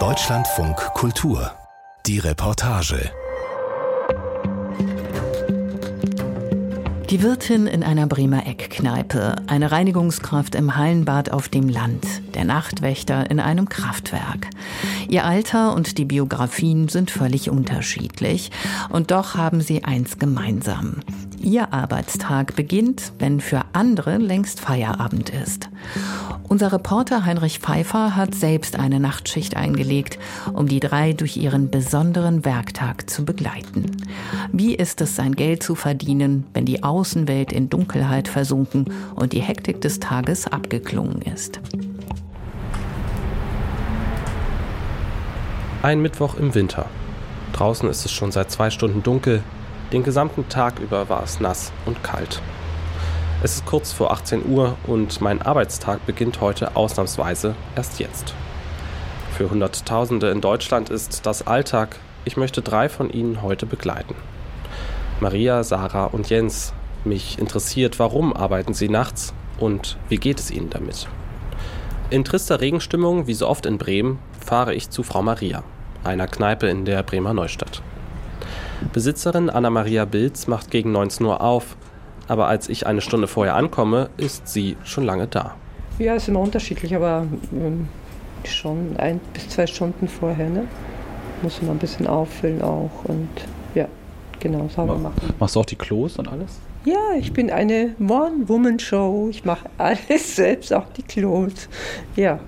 Deutschlandfunk Kultur. Die Reportage. Die Wirtin in einer Bremer Eckkneipe, eine Reinigungskraft im Hallenbad auf dem Land, der Nachtwächter in einem Kraftwerk. Ihr Alter und die Biografien sind völlig unterschiedlich, und doch haben sie eins gemeinsam. Ihr Arbeitstag beginnt, wenn für andere längst Feierabend ist. Unser Reporter Heinrich Pfeiffer hat selbst eine Nachtschicht eingelegt, um die drei durch ihren besonderen Werktag zu begleiten. Wie ist es, sein Geld zu verdienen, wenn die Außenwelt in Dunkelheit versunken und die Hektik des Tages abgeklungen ist? Ein Mittwoch im Winter. Draußen ist es schon seit zwei Stunden dunkel. Den gesamten Tag über war es nass und kalt. Es ist kurz vor 18 Uhr und mein Arbeitstag beginnt heute ausnahmsweise erst jetzt. Für Hunderttausende in Deutschland ist das Alltag. Ich möchte drei von ihnen heute begleiten. Maria, Sarah und Jens. Mich interessiert, warum arbeiten sie nachts und wie geht es ihnen damit? In trister Regenstimmung, wie so oft in Bremen, fahre ich zu Frau Maria, einer Kneipe in der Bremer Neustadt. Besitzerin Anna-Maria Bilz macht gegen 19 Uhr auf aber als ich eine Stunde vorher ankomme, ist sie schon lange da. Ja, ist immer unterschiedlich, aber ähm, schon ein bis zwei Stunden vorher. Ne? Muss man ein bisschen auffüllen auch und ja, genau, sauber machen. Machst du auch die Klos und alles? Ja, ich bin eine One-Woman-Show. Ich mache alles selbst, auch die Klos. Ja.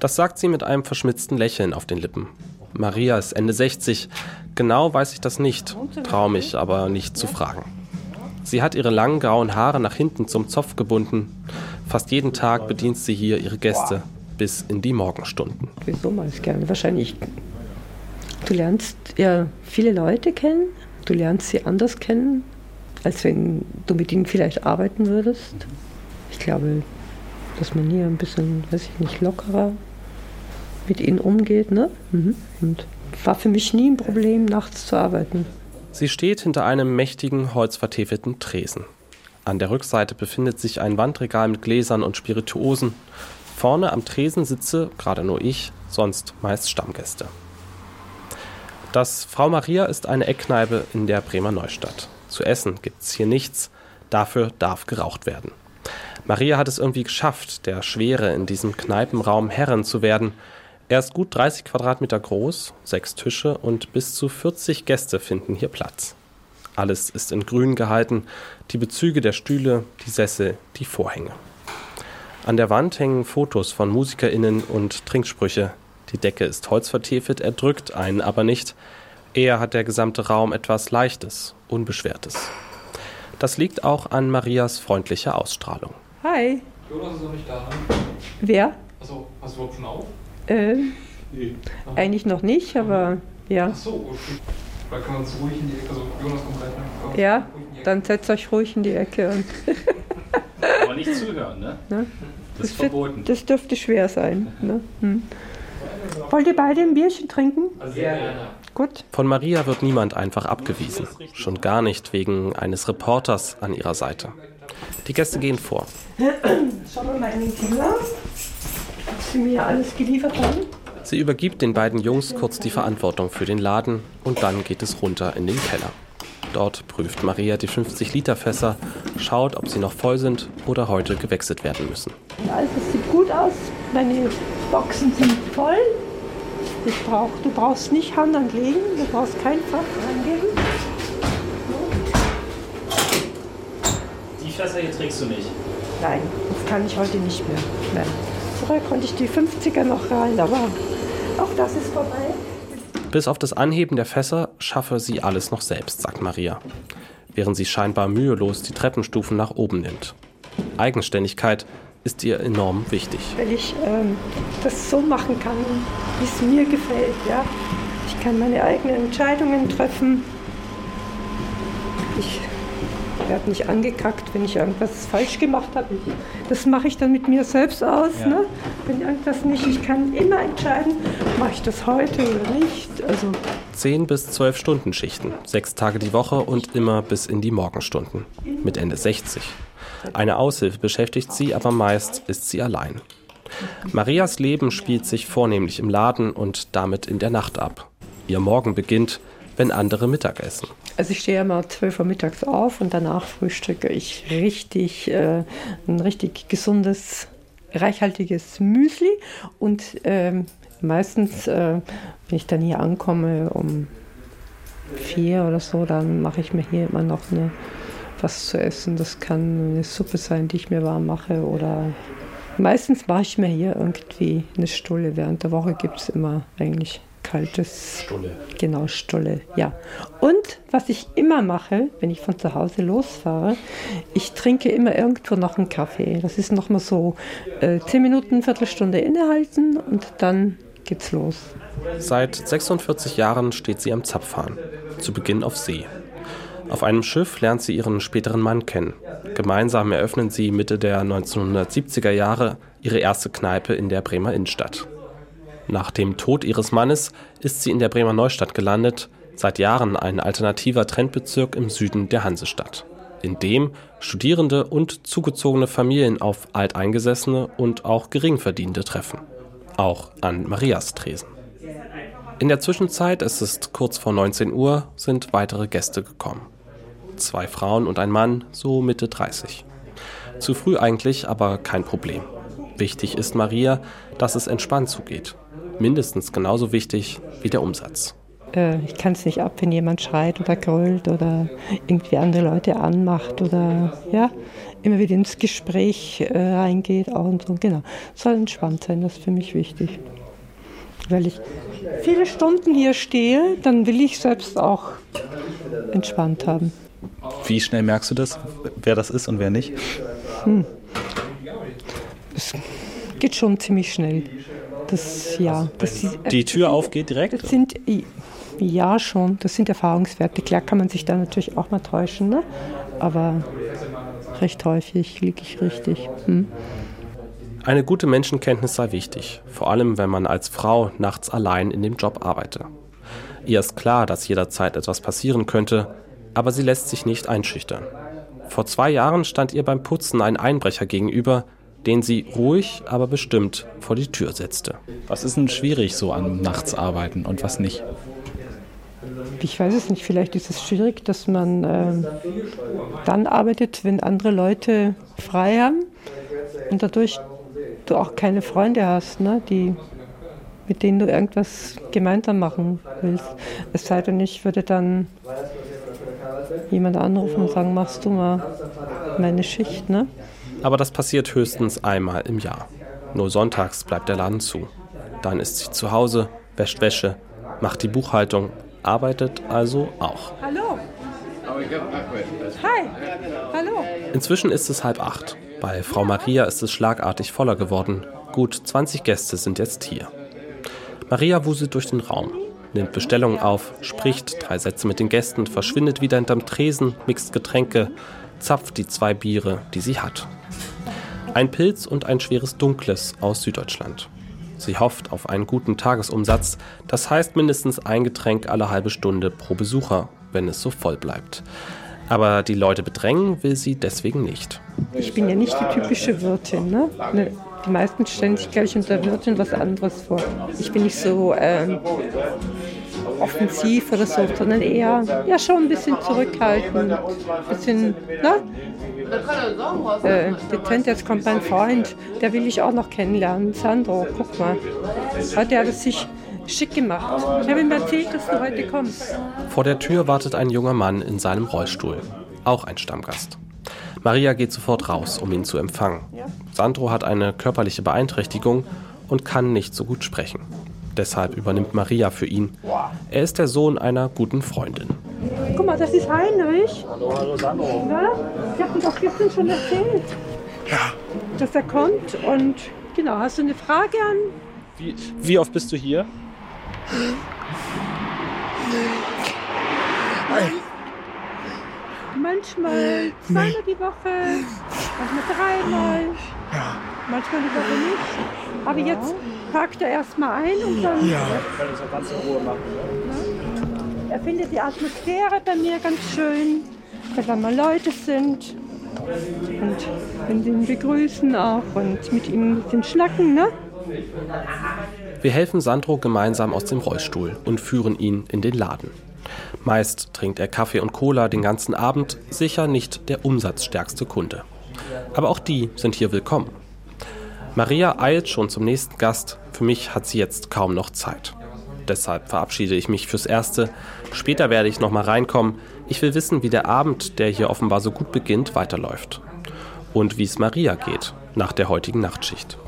Das sagt sie mit einem verschmitzten Lächeln auf den Lippen. Maria ist Ende 60. Genau weiß ich das nicht, traue mich aber nicht zu fragen. Sie hat ihre langen grauen Haare nach hinten zum Zopf gebunden. Fast jeden Tag bedient sie hier ihre Gäste bis in die Morgenstunden. Wieso mache ich gerne? Wahrscheinlich. Du lernst ja viele Leute kennen. Du lernst sie anders kennen, als wenn du mit ihnen vielleicht arbeiten würdest. Ich glaube, dass man hier ein bisschen, weiß ich nicht, lockerer mit ihnen umgeht. Ne? Mhm. Und war für mich nie ein Problem, nachts zu arbeiten. Sie steht hinter einem mächtigen, holzvertäfelten Tresen. An der Rückseite befindet sich ein Wandregal mit Gläsern und Spirituosen. Vorne am Tresen sitze gerade nur ich, sonst meist Stammgäste. Das Frau Maria ist eine Eckkneipe in der Bremer Neustadt. Zu essen gibt's hier nichts, dafür darf geraucht werden. Maria hat es irgendwie geschafft, der Schwere in diesem Kneipenraum Herrin zu werden, er ist gut 30 Quadratmeter groß, sechs Tische und bis zu 40 Gäste finden hier Platz. Alles ist in grün gehalten, die Bezüge der Stühle, die Sessel, die Vorhänge. An der Wand hängen Fotos von MusikerInnen und Trinksprüche. Die Decke ist holzvertiefelt, er drückt einen aber nicht. Eher hat der gesamte Raum etwas Leichtes, Unbeschwertes. Das liegt auch an Marias freundlicher Ausstrahlung. Hi. Jonas ist noch nicht da, ne? Wer? Achso, hast du überhaupt schon auf? Äh, Nee. eigentlich noch nicht, aber ja. Achso, okay. Vielleicht können wir uns ruhig in die Ecke, also Jonas kommt gleich. Komm, Ja, dann setzt euch ruhig in die Ecke. Aber nicht zuhören, ne? Ne? Das ist wird- verboten. Das dürfte schwer sein. Ne? Hm. Wollt ihr beide ein Bierchen trinken? Sehr gerne. Gut. Von Maria wird niemand einfach abgewiesen. Schon gar nicht wegen eines Reporters an ihrer Seite. Die Gäste gehen vor. Schauen wir mal in den Keller, sie mir alles geliefert haben. Sie übergibt den beiden Jungs kurz die Verantwortung für den Laden und dann geht es runter in den Keller. Dort prüft Maria die 50-Liter-Fässer, schaut, ob sie noch voll sind oder heute gewechselt werden müssen. Also es sieht gut aus. Meine Boxen sind voll. Ich brauch, du brauchst nicht Hand anlegen, du brauchst kein Fach reingeben. Die Fässer hier trägst du nicht. Nein, das kann ich heute nicht mehr. Nein. Vorher konnte ich die 50er noch rein, aber auch das ist vorbei. Bis auf das Anheben der Fässer schaffe sie alles noch selbst, sagt Maria, während sie scheinbar mühelos die Treppenstufen nach oben nimmt. Eigenständigkeit ist ihr enorm wichtig. Weil ich ähm, das so machen kann, wie es mir gefällt. Ja? Ich kann meine eigenen Entscheidungen treffen. Ich werde nicht angekackt, wenn ich irgendwas falsch gemacht habe. Ich, das mache ich dann mit mir selbst aus. Ja. Ne? Wenn irgendwas nicht, ich kann immer entscheiden, mache ich das heute oder nicht. Also 10 bis 12 Stunden Schichten, sechs Tage die Woche und immer bis in die Morgenstunden. Mit Ende 60. Eine Aushilfe beschäftigt sie, aber meist ist sie allein. Marias Leben spielt sich vornehmlich im Laden und damit in der Nacht ab. Ihr Morgen beginnt, wenn andere Mittag essen. Also ich stehe immer 12 Uhr mittags auf und danach frühstücke ich richtig äh, ein richtig gesundes, reichhaltiges Müsli und ähm, meistens, äh, wenn ich dann hier ankomme um vier oder so, dann mache ich mir hier immer noch eine, was zu essen. Das kann eine Suppe sein, die ich mir warm mache oder meistens mache ich mir hier irgendwie eine Stulle. Während der Woche gibt es immer eigentlich kaltes. Stulle. Genau, Stulle, ja. Und was ich immer mache, wenn ich von zu Hause losfahre, ich trinke immer irgendwo noch einen Kaffee. Das ist nochmal so äh, 10 Minuten, Viertelstunde innehalten und dann geht's los. Seit 46 Jahren steht sie am Zapfhahn, zu Beginn auf See. Auf einem Schiff lernt sie ihren späteren Mann kennen. Gemeinsam eröffnen sie Mitte der 1970er Jahre ihre erste Kneipe in der Bremer Innenstadt. Nach dem Tod ihres Mannes ist sie in der Bremer Neustadt gelandet, seit Jahren ein alternativer Trendbezirk im Süden der Hansestadt, in dem Studierende und zugezogene Familien auf Alteingesessene und auch Geringverdienende treffen. Auch an Marias Tresen. In der Zwischenzeit, es ist kurz vor 19 Uhr, sind weitere Gäste gekommen. Zwei Frauen und ein Mann, so Mitte 30. Zu früh eigentlich, aber kein Problem. Wichtig ist Maria, dass es entspannt zugeht. Mindestens genauso wichtig wie der Umsatz. Äh, ich kann es nicht ab, wenn jemand schreit oder grölt oder irgendwie andere Leute anmacht oder ja, immer wieder ins Gespräch äh, reingeht. Auch und so. Genau. Soll entspannt sein, das ist für mich wichtig. Weil ich viele Stunden hier stehe, dann will ich selbst auch entspannt haben. Wie schnell merkst du das, wer das ist und wer nicht? Hm. Es geht schon ziemlich schnell. Das, ja, das, Die Tür aufgeht direkt? das sind, ja, schon. Das sind Erfahrungswerte. Klar kann man sich da natürlich auch mal täuschen, ne? aber recht häufig liege ich richtig. Hm. Eine gute Menschenkenntnis sei wichtig, vor allem wenn man als Frau nachts allein in dem Job arbeite. Ihr ist klar, dass jederzeit etwas passieren könnte, aber sie lässt sich nicht einschüchtern. Vor zwei Jahren stand ihr beim Putzen ein Einbrecher gegenüber, den sie ruhig, aber bestimmt vor die Tür setzte. Was ist denn schwierig so an Nachtsarbeiten und was nicht? Ich weiß es nicht, vielleicht ist es schwierig, dass man äh, dann arbeitet, wenn andere Leute frei haben und dadurch du auch keine Freunde hast, ne, die, mit denen du irgendwas gemeinsam machen willst. Es sei denn, ich würde dann jemand anrufen und sagen, machst du mal meine Schicht, ne? Aber das passiert höchstens einmal im Jahr. Nur sonntags bleibt der Laden zu. Dann ist sie zu Hause, wäscht Wäsche, macht die Buchhaltung, arbeitet also auch. Hallo. Hi. Hallo. Inzwischen ist es halb acht. Bei Frau Maria ist es schlagartig voller geworden. Gut 20 Gäste sind jetzt hier. Maria wuselt durch den Raum, nimmt Bestellungen auf, spricht drei Sätze mit den Gästen, verschwindet wieder hinterm Tresen, mixt Getränke, zapft die zwei Biere, die sie hat. Ein Pilz und ein schweres Dunkles aus Süddeutschland. Sie hofft auf einen guten Tagesumsatz, das heißt mindestens ein Getränk alle halbe Stunde pro Besucher, wenn es so voll bleibt. Aber die Leute bedrängen will sie deswegen nicht. Ich bin ja nicht die typische Wirtin. Ne? Ne, Die meisten stellen sich, glaube ich, unter Wirtin was anderes vor. Ich bin nicht so ähm, offensiv oder so, sondern eher ja, schon ein bisschen zurückhaltend, ein bisschen ne? äh, dezent. Jetzt kommt mein Freund, der will ich auch noch kennenlernen. Sandro, guck mal. Heute hat er sich schick gemacht. Ich habe ihm erzählt, dass du heute kommst. Vor der Tür wartet ein junger Mann in seinem Rollstuhl. Auch ein Stammgast. Maria geht sofort raus, um ihn zu empfangen. Sandro hat eine körperliche Beeinträchtigung und kann nicht so gut sprechen. Deshalb übernimmt Maria für ihn. Er ist der Sohn einer guten Freundin. Guck mal, das ist Heinrich. Hallo, hallo Sandro. Na? Ich habe ihm doch gestern schon erzählt, dass er kommt. Und genau, hast du eine Frage an? Wie, wie oft bist du hier? Manchmal zweimal die Woche, manchmal dreimal, manchmal die Woche nicht. Aber jetzt parkt er erstmal ein und dann. Er findet die Atmosphäre bei mir ganz schön, wenn da mal Leute sind. und ihn begrüßen auch und mit ihm ein bisschen schnacken, ne? Wir helfen Sandro gemeinsam aus dem Rollstuhl und führen ihn in den Laden. Meist trinkt er Kaffee und Cola den ganzen Abend, sicher nicht der umsatzstärkste Kunde. Aber auch die sind hier willkommen. Maria eilt schon zum nächsten Gast, für mich hat sie jetzt kaum noch Zeit. Deshalb verabschiede ich mich fürs Erste. Später werde ich nochmal reinkommen. Ich will wissen, wie der Abend, der hier offenbar so gut beginnt, weiterläuft. Und wie es Maria geht nach der heutigen Nachtschicht.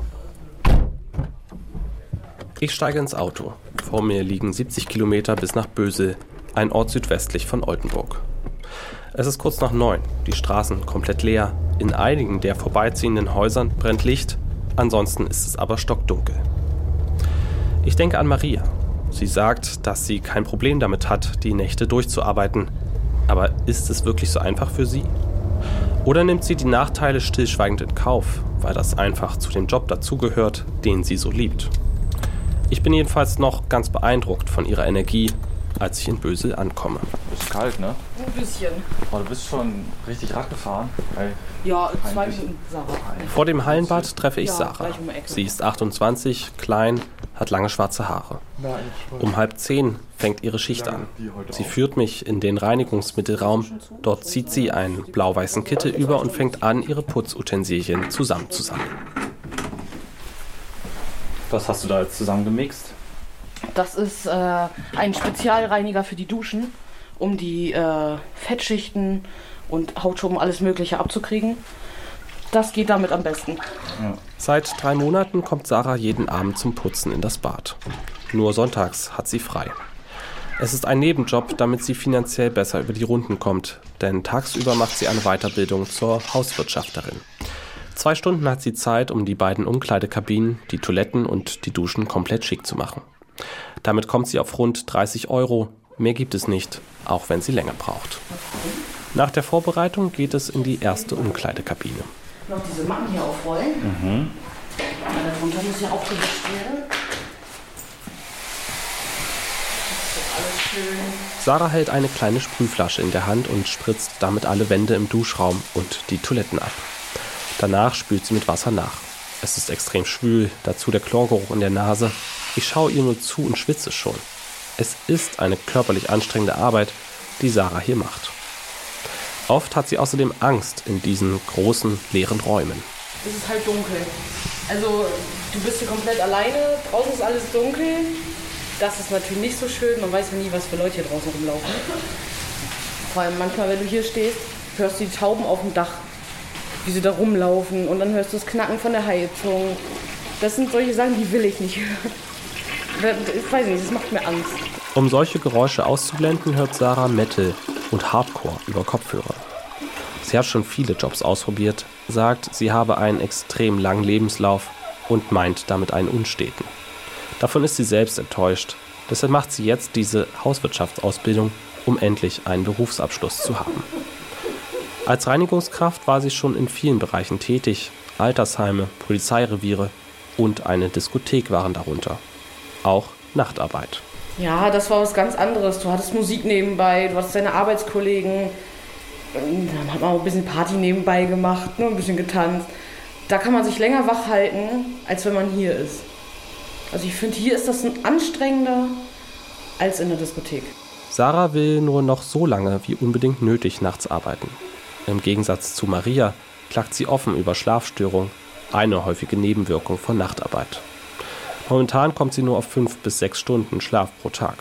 Ich steige ins Auto. Vor mir liegen 70 Kilometer bis nach Bösel, ein Ort südwestlich von Oldenburg. Es ist kurz nach neun, die Straßen komplett leer. In einigen der vorbeiziehenden Häusern brennt Licht, ansonsten ist es aber stockdunkel. Ich denke an Maria. Sie sagt, dass sie kein Problem damit hat, die Nächte durchzuarbeiten. Aber ist es wirklich so einfach für sie? Oder nimmt sie die Nachteile stillschweigend in Kauf, weil das einfach zu dem Job dazugehört, den sie so liebt? Ich bin jedenfalls noch ganz beeindruckt von ihrer Energie, als ich in Bösel ankomme. Ist kalt, ne? Ein bisschen. Oh, du bist schon richtig Rad gefahren. Hey. Ja, zwei Minuten, Sarah. Vor dem Hallenbad treffe ich Ja, Sarah. um. Sie ist 28, klein, hat lange schwarze Haare. Um halb zehn fängt ihre Schicht an. Sie führt mich in den Reinigungsmittelraum. Dort zieht sie einen blau-weißen Kittel über und fängt an, ihre Putzutensilien zusammenzusammeln. Was hast du da jetzt zusammengemixt? Das ist äh, ein Spezialreiniger für die Duschen, um die äh, Fettschichten und Hautschuppen, alles Mögliche abzukriegen. Das geht damit am besten. Seit drei Monaten kommt Sarah jeden Abend zum Putzen in das Bad. Nur sonntags hat sie frei. Es ist ein Nebenjob, damit sie finanziell besser über die Runden kommt, denn tagsüber macht sie eine Weiterbildung zur Hauswirtschafterin. Zwei Stunden hat sie Zeit, um die beiden Umkleidekabinen, die Toiletten und die Duschen komplett schick zu machen. Damit kommt sie auf rund 30 Euro. Mehr gibt es nicht, auch wenn sie länger braucht. Nach der Vorbereitung geht es in die erste Umkleidekabine. Noch diese Matten hier aufrollen. Mhm. Darunter muss ja werden. Ist alles schön. Sarah hält eine kleine Sprühflasche in der Hand und spritzt damit alle Wände im Duschraum und die Toiletten ab. Danach spült sie mit Wasser nach. Es ist extrem schwül, dazu der Chlorgeruch in der Nase. Ich schaue ihr nur zu und schwitze schon. Es ist eine körperlich anstrengende Arbeit, die Sarah hier macht. Oft hat sie außerdem Angst in diesen großen, leeren Räumen. Es ist halt dunkel. Also du bist hier komplett alleine, draußen ist alles dunkel. Das ist natürlich nicht so schön, man weiß ja nie, was für Leute hier draußen rumlaufen. Vor allem manchmal, wenn du hier stehst, hörst du die Tauben auf dem Dach, wie sie da rumlaufen und dann hörst du das Knacken von der Heizung. Das sind solche Sachen, die will ich nicht hören. Ich weiß nicht, das macht mir Angst. Um solche Geräusche auszublenden, hört Sarah Metal und Hardcore über Kopfhörer. Sie hat schon viele Jobs ausprobiert, sagt, sie habe einen extrem langen Lebenslauf und meint damit einen unsteten. Davon ist sie selbst enttäuscht. Deshalb macht sie jetzt diese Hauswirtschaftsausbildung, um endlich einen Berufsabschluss zu haben. Als Reinigungskraft war sie schon in vielen Bereichen tätig. Altersheime, Polizeireviere und eine Diskothek waren darunter. Auch Nachtarbeit. Ja, das war was ganz anderes. Du hattest Musik nebenbei, du hattest deine Arbeitskollegen. Dann hat man auch ein bisschen Party nebenbei gemacht, ne, ein bisschen getanzt. Da kann man sich länger wach halten, als wenn man hier ist. Also ich finde, hier ist das ein anstrengender als in der Diskothek. Sarah will nur noch so lange wie unbedingt nötig nachts arbeiten. Im Gegensatz zu Maria klagt sie offen über Schlafstörung, eine häufige Nebenwirkung von Nachtarbeit. Momentan kommt sie nur auf fünf bis sechs Stunden Schlaf pro Tag.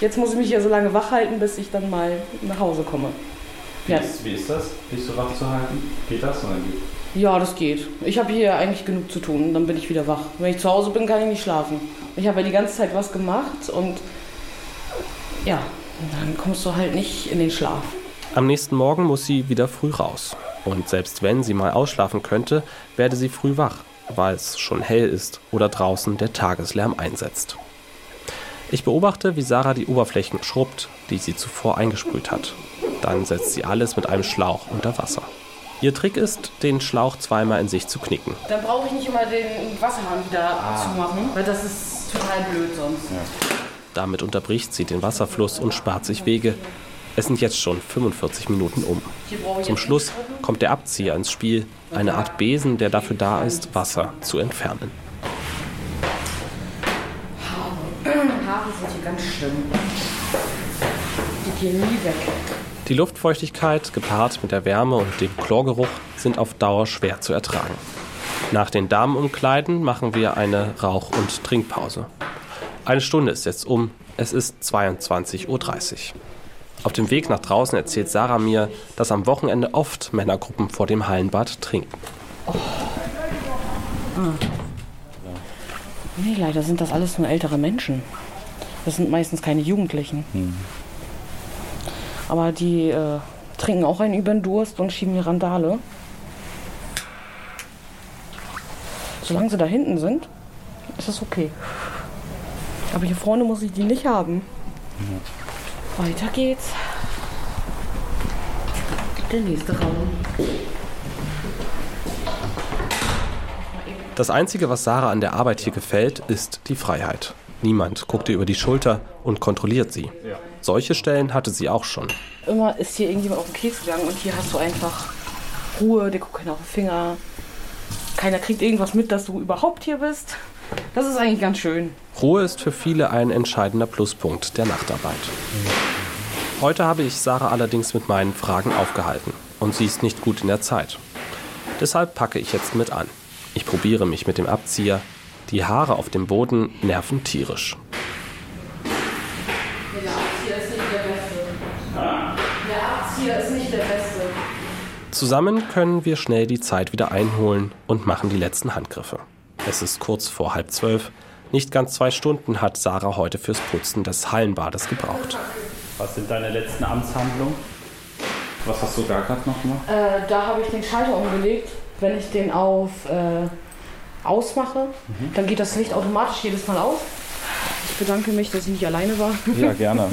Jetzt muss ich mich ja so lange wach halten, bis ich dann mal nach Hause komme. Ja, Wie ist das, dich so wach zu halten? Geht das oder geht? ja das geht. Ich habe hier eigentlich genug zu tun, dann bin ich wieder wach. Wenn ich zu Hause bin, kann ich nicht schlafen. Ich habe ja die ganze Zeit was gemacht und ja, dann kommst du halt nicht in den Schlaf. Am nächsten Morgen muss sie wieder früh raus. Und selbst wenn sie mal ausschlafen könnte, werde sie früh wach, weil es schon hell ist oder draußen der Tageslärm einsetzt. Ich beobachte, wie Sarah die Oberflächen schrubbt, die sie zuvor eingesprüht hat. Dann setzt sie alles mit einem Schlauch unter Wasser. Ihr Trick ist, den Schlauch zweimal in sich zu knicken. Dann brauche ich nicht immer den Wasserhahn wieder zumachen, weil das ist total blöd sonst. Damit unterbricht sie den Wasserfluss und spart sich Wege. Es sind jetzt schon 45 Minuten um. Zum Schluss kommt der Abzieher ins Spiel, eine Art Besen, der dafür da ist, Wasser zu entfernen. Haare sind hier ganz schlimm. Die gehen nie weg. Die Luftfeuchtigkeit gepaart mit der Wärme und dem Chlorgeruch sind auf Dauer schwer zu ertragen. Nach den Damenumkleiden machen wir eine Rauch- und Trinkpause. Eine Stunde ist jetzt um, es ist 22.30 Uhr. Auf dem Weg nach draußen erzählt Sarah mir, dass am Wochenende oft Männergruppen vor dem Hallenbad trinken. Nee, leider sind das alles nur ältere Menschen. Das sind meistens keine Jugendlichen. Aber die äh, trinken auch einen über den Durst und schieben die Randale. Solange sie da hinten sind, ist das okay. Aber hier vorne muss ich die nicht haben. Weiter geht's. Der nächste Raum. Das Einzige, was Sarah an der Arbeit hier gefällt, ist die Freiheit. Niemand guckt ihr über die Schulter und kontrolliert sie. Solche Stellen hatte sie auch schon. Immer ist hier irgendjemand auf den Keks gegangen und hier hast du einfach Ruhe, der guckt keiner auf den Finger. Keiner kriegt irgendwas mit, dass du überhaupt hier bist. Das ist eigentlich ganz schön. Ruhe ist für viele ein entscheidender Pluspunkt der Nachtarbeit. Heute habe ich Sarah allerdings mit meinen Fragen aufgehalten und sie ist nicht gut in der Zeit. Deshalb packe ich jetzt mit an. Ich probiere mich mit dem Abzieher. Die Haare auf dem Boden nerven tierisch. Der Abzieher ist nicht der Beste. Der Abzieher ist nicht der Beste. Zusammen können wir schnell die Zeit wieder einholen und machen die letzten Handgriffe. Es ist kurz vor halb zwölf. Nicht ganz zwei Stunden hat Sarah heute fürs Putzen des Hallenbades gebraucht. Was sind deine letzten Amtshandlungen? Was hast du gar gerade noch gemacht? Äh, da habe ich den Schalter umgelegt. Wenn ich den auf äh, ausmache, dann geht das Licht automatisch jedes Mal aus. Ich bedanke mich, dass ich nicht alleine war. Ja, gerne.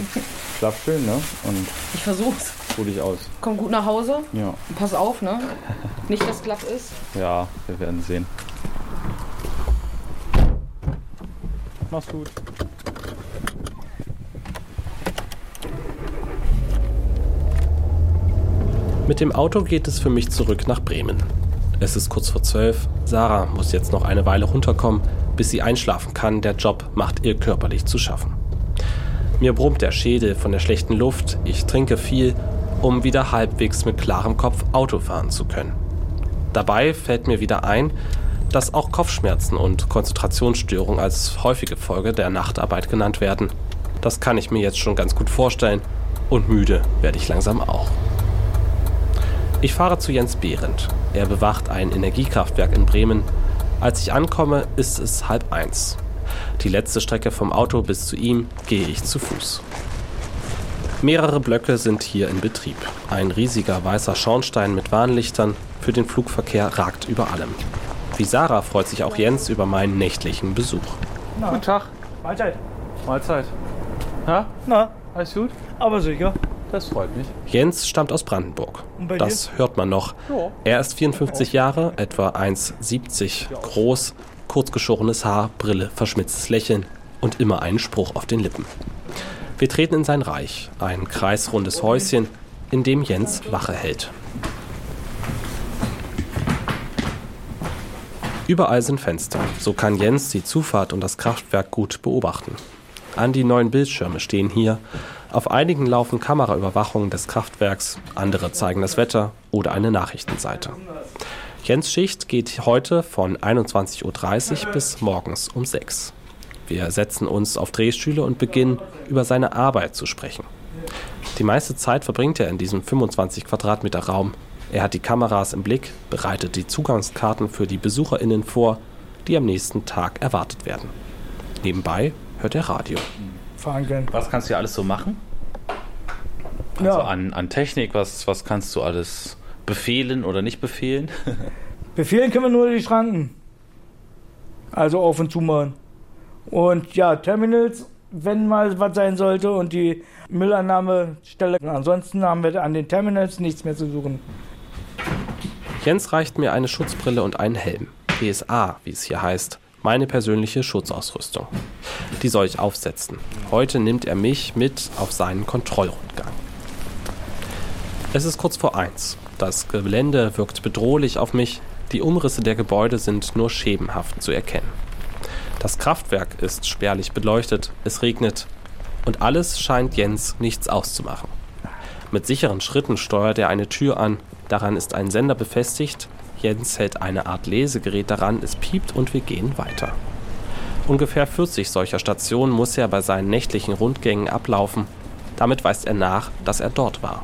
Schlaf schön, ne? Und Ich versuch's. ruh dich aus. Komm gut nach Hause. Ja. Pass auf, ne? Nicht, dass glatt ist. Ja, wir werden sehen. Mach's gut. Mit dem Auto geht es für mich zurück nach Bremen. Es ist kurz vor zwölf. Sarah muss jetzt noch eine Weile runterkommen, bis sie einschlafen kann. Der Job macht ihr körperlich zu schaffen. Mir brummt der Schädel von der schlechten Luft. Ich trinke viel, um wieder halbwegs mit klarem Kopf Auto fahren zu können. Dabei fällt mir wieder ein, dass auch Kopfschmerzen und Konzentrationsstörungen als häufige Folge der Nachtarbeit genannt werden. Das kann ich mir jetzt schon ganz gut vorstellen. Und müde werde ich langsam auch. Ich fahre zu Jens Behrendt. Er bewacht ein Energiekraftwerk in Bremen. Als ich ankomme, ist es halb eins. Die letzte Strecke vom Auto bis zu ihm gehe ich zu Fuß. Mehrere Blöcke sind hier in Betrieb. Ein riesiger weißer Schornstein mit Warnlichtern für den Flugverkehr ragt über allem. Wie Sarah freut sich auch Jens über meinen nächtlichen Besuch. Guten Tag. Mahlzeit. Mahlzeit. Ja, Na, alles gut? aber sicher. Das freut mich. Jens stammt aus Brandenburg. Das hört man noch. Er ist 54 Jahre, etwa 1,70 groß, kurzgeschorenes Haar, Brille, verschmitztes Lächeln und immer einen Spruch auf den Lippen. Wir treten in sein Reich, ein kreisrundes Häuschen, in dem Jens Wache hält. Überall sind Fenster, so kann Jens die Zufahrt und das Kraftwerk gut beobachten. An die neuen Bildschirme stehen hier. Auf einigen laufen Kameraüberwachungen des Kraftwerks, andere zeigen das Wetter oder eine Nachrichtenseite. Jens Schicht geht heute von 21.30 Uhr bis morgens um 6 Uhr. Wir setzen uns auf Drehstühle und beginnen, über seine Arbeit zu sprechen. Die meiste Zeit verbringt er in diesem 25 Quadratmeter Raum. Er hat die Kameras im Blick, bereitet die Zugangskarten für die BesucherInnen vor, die am nächsten Tag erwartet werden. Nebenbei hört er Radio. Fahren. Was kannst du hier alles so machen? Also Ja. an, an Technik, was, was kannst du alles befehlen oder nicht befehlen? Befehlen können wir nur die Schranken. Also auf und zu machen. Und ja, Terminals, wenn mal was sein sollte und die Müllannahmestelle. Ansonsten haben wir an den Terminals nichts mehr zu suchen. Jens reicht mir eine Schutzbrille und einen Helm. PSA, wie es hier heißt. Meine persönliche Schutzausrüstung. Die soll ich aufsetzen. Heute nimmt er mich mit auf seinen Kontrollrundgang. Es ist kurz vor eins. Das Gelände wirkt bedrohlich auf mich. Die Umrisse der Gebäude sind nur schemenhaft zu erkennen. Das Kraftwerk ist spärlich beleuchtet, es regnet und alles scheint Jens nichts auszumachen. Mit sicheren Schritten steuert er eine Tür an, daran ist ein Sender befestigt, Jens hält eine Art Lesegerät daran, es piept und wir gehen weiter. Ungefähr 40 solcher Stationen muss er bei seinen nächtlichen Rundgängen ablaufen. Damit weist er nach, dass er dort war.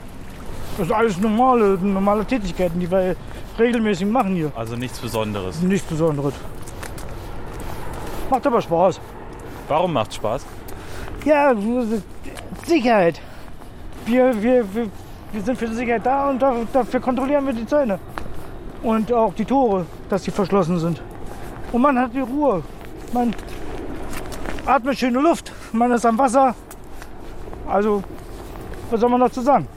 Das sind alles normale, normale Tätigkeiten, die wir regelmäßig machen hier. Also nichts Besonderes. Nichts Besonderes. Macht aber Spaß. Warum macht Spaß? Ja, Sicherheit. Wir, wir, wir, wir sind für die Sicherheit da und dafür kontrollieren wir die Zäune. Und auch die Tore, dass sie verschlossen sind. Und man hat die Ruhe. Man atmet schöne Luft. Man ist am Wasser. Also, was soll man dazu sagen?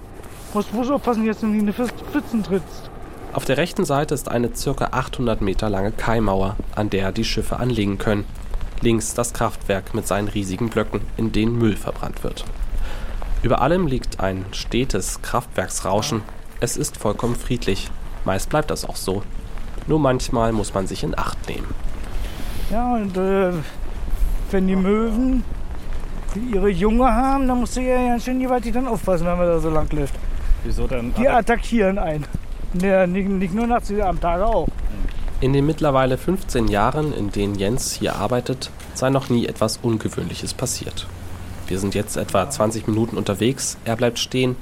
Muss bloß aufpassen, jetzt in die Pfützen trittst. Auf der rechten Seite ist eine ca. 800 Meter lange Kaimauer, an der die Schiffe anlegen können. Links das Kraftwerk mit seinen riesigen Blöcken, in denen Müll verbrannt wird. Über allem liegt ein stetes Kraftwerksrauschen. Es ist vollkommen friedlich. Meist bleibt das auch so. Nur manchmal muss man sich in Acht nehmen. Ja, und äh, wenn die Möwen ihre Junge haben, dann musst du ja ganz schön gewaltig dann aufpassen, wenn man da so lang läuft. Wieso dann? Die attackieren einen. Ja, nicht, nicht nur nachts, am Tage auch. In den mittlerweile 15 Jahren, in denen Jens hier arbeitet, sei noch nie etwas Ungewöhnliches passiert. Wir sind jetzt etwa 20 Minuten unterwegs. Er bleibt stehen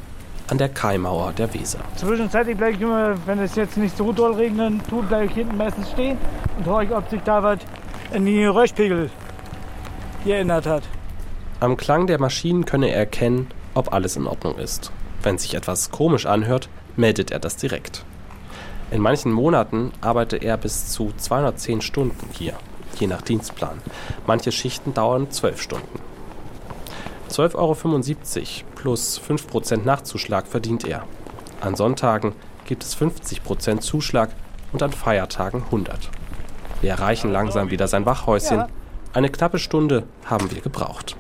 an der Kaimauer der Weser. Zwischenzeitlich bleibe ich immer, wenn es jetzt nicht so doll regnen tut, bleibe ich hinten meistens stehen und horche, ob sich da was in die Röschpegel geändert hat. Am Klang der Maschinen könne er erkennen, ob alles in Ordnung ist. Wenn sich etwas komisch anhört, meldet er das direkt. In manchen Monaten arbeitet er bis zu 210 Stunden hier, je nach Dienstplan. Manche Schichten dauern 12 Stunden. 12,75 Euro plus 5% Nachzuschlag verdient er. An Sonntagen gibt es 50% Zuschlag und an Feiertagen 100. Wir erreichen langsam wieder sein Wachhäuschen. Eine knappe Stunde haben wir gebraucht.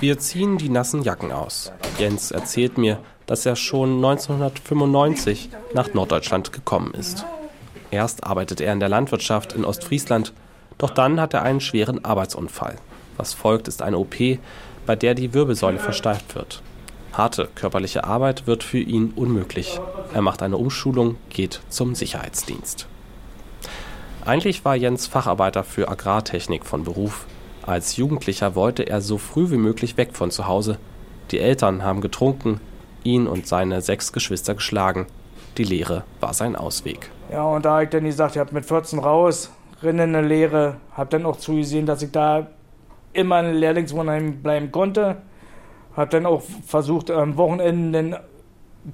Wir ziehen die nassen Jacken aus. Jens erzählt mir, dass er schon 1995 nach Norddeutschland gekommen ist. Erst arbeitet er in der Landwirtschaft in Ostfriesland doch dann hat er einen schweren Arbeitsunfall. Was folgt, ist eine OP, bei der die Wirbelsäule versteift wird. Harte körperliche Arbeit wird für ihn unmöglich. Er macht eine Umschulung, geht zum Sicherheitsdienst. Eigentlich war Jens Facharbeiter für Agrartechnik von Beruf. Als Jugendlicher wollte er so früh wie möglich weg von zu Hause. Die Eltern haben getrunken, ihn und seine sechs Geschwister geschlagen. Die Lehre war sein Ausweg. Ja, und da ich dann gesagt, ich habe mit 14 raus, Rinnen eine Lehre. Habe dann auch zugesehen, dass ich da immer in Lehrlingswohnheim bleiben konnte. Habe dann auch versucht, am Wochenende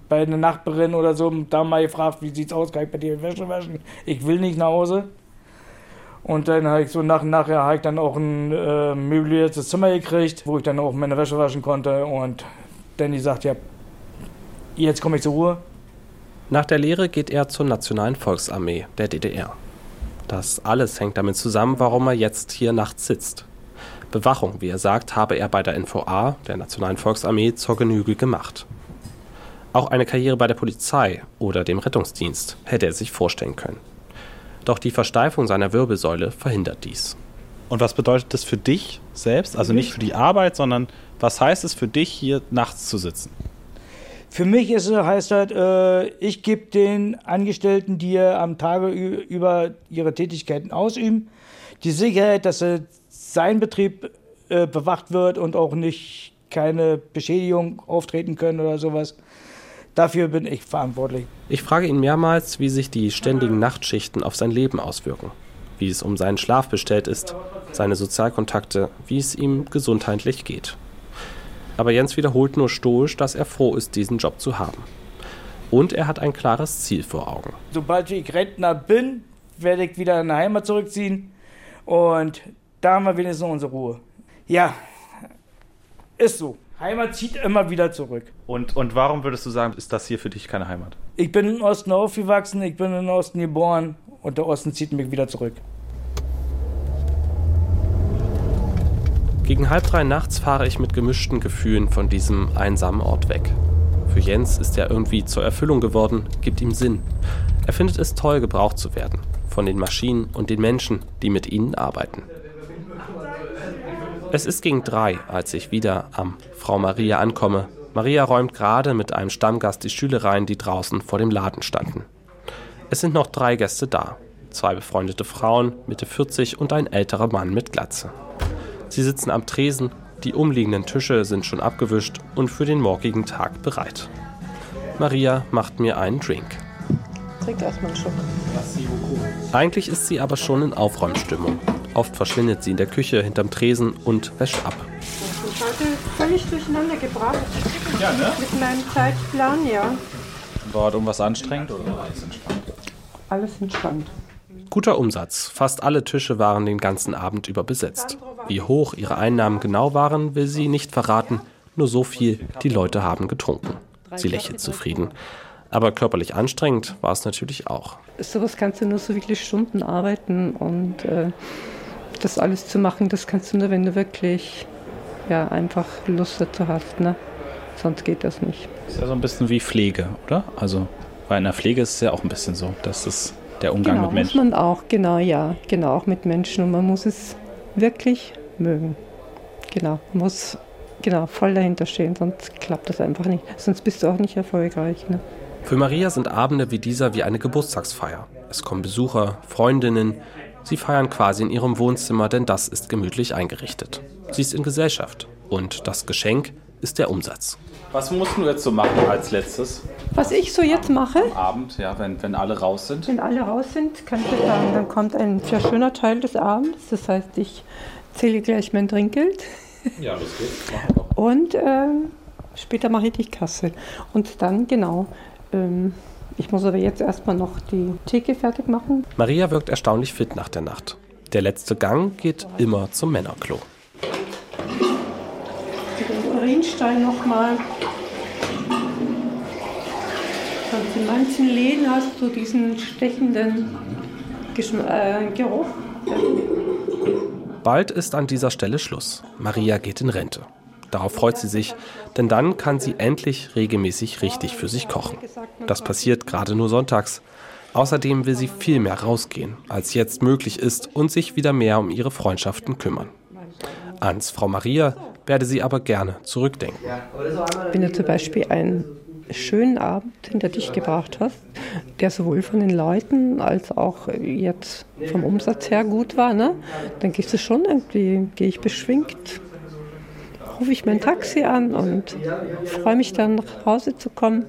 bei einer Nachbarin oder so, da mal gefragt, wie sieht's aus, kann ich bei dir Wäsche waschen? Ich will nicht nach Hause. Und dann habe ich so nach und nach habe ich dann auch ein äh, möbliertes Zimmer gekriegt, wo ich dann auch meine Wäsche waschen konnte. Und Danny sagt, ja, jetzt komme ich zur Ruhe. Nach der Lehre geht er zur Nationalen Volksarmee der DDR. Das alles hängt damit zusammen, warum er jetzt hier nachts sitzt. Bewachung, wie er sagt, habe er bei der NVA, der Nationalen Volksarmee, zur Genüge gemacht. Auch eine Karriere bei der Polizei oder dem Rettungsdienst hätte er sich vorstellen können. Doch die Versteifung seiner Wirbelsäule verhindert dies. Und was bedeutet das für dich selbst? Also nicht für die Arbeit, sondern was heißt es für dich, hier nachts zu sitzen? Für mich ist, heißt das, äh, ich gebe den Angestellten, die am Tage über ihre Tätigkeiten ausüben, die Sicherheit, dass sein Betrieb äh, bewacht wird und auch nicht keine Beschädigung auftreten können oder sowas. Dafür bin ich verantwortlich. Ich frage ihn mehrmals, wie sich die ständigen Nachtschichten auf sein Leben auswirken, wie es um seinen Schlaf bestellt ist, seine Sozialkontakte, wie es ihm gesundheitlich geht. Aber Jens wiederholt nur stoisch, dass er froh ist, diesen Job zu haben. Und er hat ein klares Ziel vor Augen. Sobald ich Rentner bin, werde ich wieder in die Heimat zurückziehen. Und da haben wir wenigstens unsere Ruhe. Ja, ist so. Heimat zieht immer wieder zurück. Und, und warum würdest du sagen, ist das hier für dich keine Heimat? Ich bin im Osten aufgewachsen, ich bin im Osten geboren und der Osten zieht mich wieder zurück. Gegen halb drei nachts fahre ich mit gemischten Gefühlen von diesem einsamen Ort weg. Für Jens ist er irgendwie zur Erfüllung geworden, gibt ihm Sinn. Er findet es toll, gebraucht zu werden. Von den Maschinen und den Menschen, die mit ihnen arbeiten. Es ist gegen drei, als ich wieder am Frau Maria ankomme. Maria räumt gerade mit einem Stammgast die Stühle rein, die draußen vor dem Laden standen. Es sind noch drei Gäste da. Zwei befreundete Frauen, Mitte 40 und ein älterer Mann mit Glatze. Sie sitzen am Tresen, die umliegenden Tische sind schon abgewischt und für den morgigen Tag bereit. Maria macht mir einen Drink. Trink erstmal einen Schluck. Eigentlich ist sie aber schon in Aufräumstimmung. Oft verschwindet sie in der Küche hinterm Tresen und wäscht ab. Ich hatte völlig durcheinander gebracht. Ja, ne? Mit meinem Zeitplan, ja. War irgendwas anstrengend oder war alles entspannt? Alles entspannt. Guter Umsatz. Fast alle Tische waren den ganzen Abend über besetzt. Wie hoch ihre Einnahmen genau waren, will sie nicht verraten. Nur so viel, die Leute haben getrunken. Sie lächelt zufrieden. Aber körperlich anstrengend war es natürlich auch. Sowas kannst du nur so wirklich Stunden arbeiten und äh, das alles zu machen, das kannst du nur, wenn du wirklich ja, einfach Lust dazu hast. Ne? Sonst geht das nicht. Ist ja so ein bisschen wie Pflege, oder? Also, weil in der Pflege ist es ja auch ein bisschen so, dass es der Umgang genau, mit Menschen. muss man auch, genau, ja, genau, auch mit Menschen. Und man muss es wirklich mögen. Genau, man muss genau voll dahinter stehen, sonst klappt das einfach nicht. Sonst bist du auch nicht erfolgreich. Ne? Für Maria sind Abende wie dieser wie eine Geburtstagsfeier. Es kommen Besucher, Freundinnen. Sie feiern quasi in ihrem Wohnzimmer, denn das ist gemütlich eingerichtet. Sie ist in Gesellschaft. Und das Geschenk ist der Umsatz. Was musst du jetzt so machen als letztes? Was ich so jetzt mache, Am Abend, ja, wenn, wenn alle raus sind? wenn alle raus sind, kann ich sagen, dann kommt ein sehr schöner Teil des Abends. Das heißt, ich zähle gleich mein Trinkgeld Ja, los geht's. Machen wir doch. und ähm, später mache ich die Kasse. Und dann, genau, ähm, ich muss aber jetzt erstmal noch die Theke fertig machen. Maria wirkt erstaunlich fit nach der Nacht. Der letzte Gang geht immer zum Männerklo. Den Urinstein nochmal. In manchen Läden hast du diesen stechenden Geschm äh, Geruch. Bald ist an dieser Stelle Schluss. Maria geht in Rente. Darauf freut sie sich, denn dann kann sie endlich regelmäßig richtig für sich kochen. Das passiert gerade nur sonntags. Außerdem will sie viel mehr rausgehen, als jetzt möglich ist und sich wieder mehr um ihre Freundschaften kümmern. Ans Frau Maria werde sie aber gerne zurückdenken. Wenn du zum Beispiel einen schönen Abend hinter dich gebracht hast, der sowohl von den Leuten als auch jetzt vom Umsatz her gut war, ne, dann gehst du schon irgendwie, gehe ich beschwingt, rufe ich mein Taxi an und freue mich dann nach Hause zu kommen.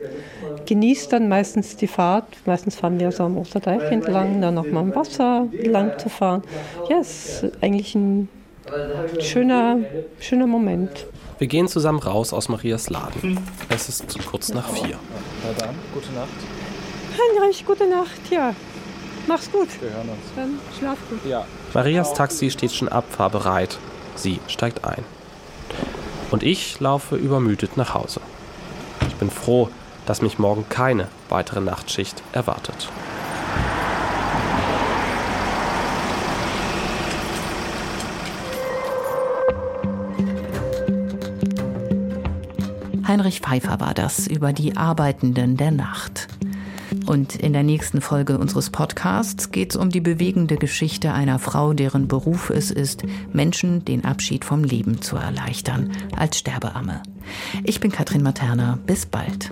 Genieße dann meistens die Fahrt. Meistens fahren wir so am Osterdeich entlang, dann nochmal am Wasser lang zu fahren. Ja, es ist eigentlich ein schöner, schöner Moment. Wir gehen zusammen raus aus Marias Laden. Es ist kurz nach vier. Na dann, gute Nacht. Heinrich, gute Nacht. Ja, mach's gut. Wir hören uns. Dann schlaf gut. Ja. Marias Taxi steht schon abfahrbereit. Sie steigt ein. Und ich laufe übermüdet nach Hause. Ich bin froh, dass mich morgen keine weitere Nachtschicht erwartet. Heinrich Pfeiffer war das über die Arbeitenden der Nacht. Und in der nächsten Folge unseres Podcasts geht es um die bewegende Geschichte einer Frau, deren Beruf es ist, Menschen den Abschied vom Leben zu erleichtern, als Sterbeamme. Ich bin Katrin Materna. Bis bald.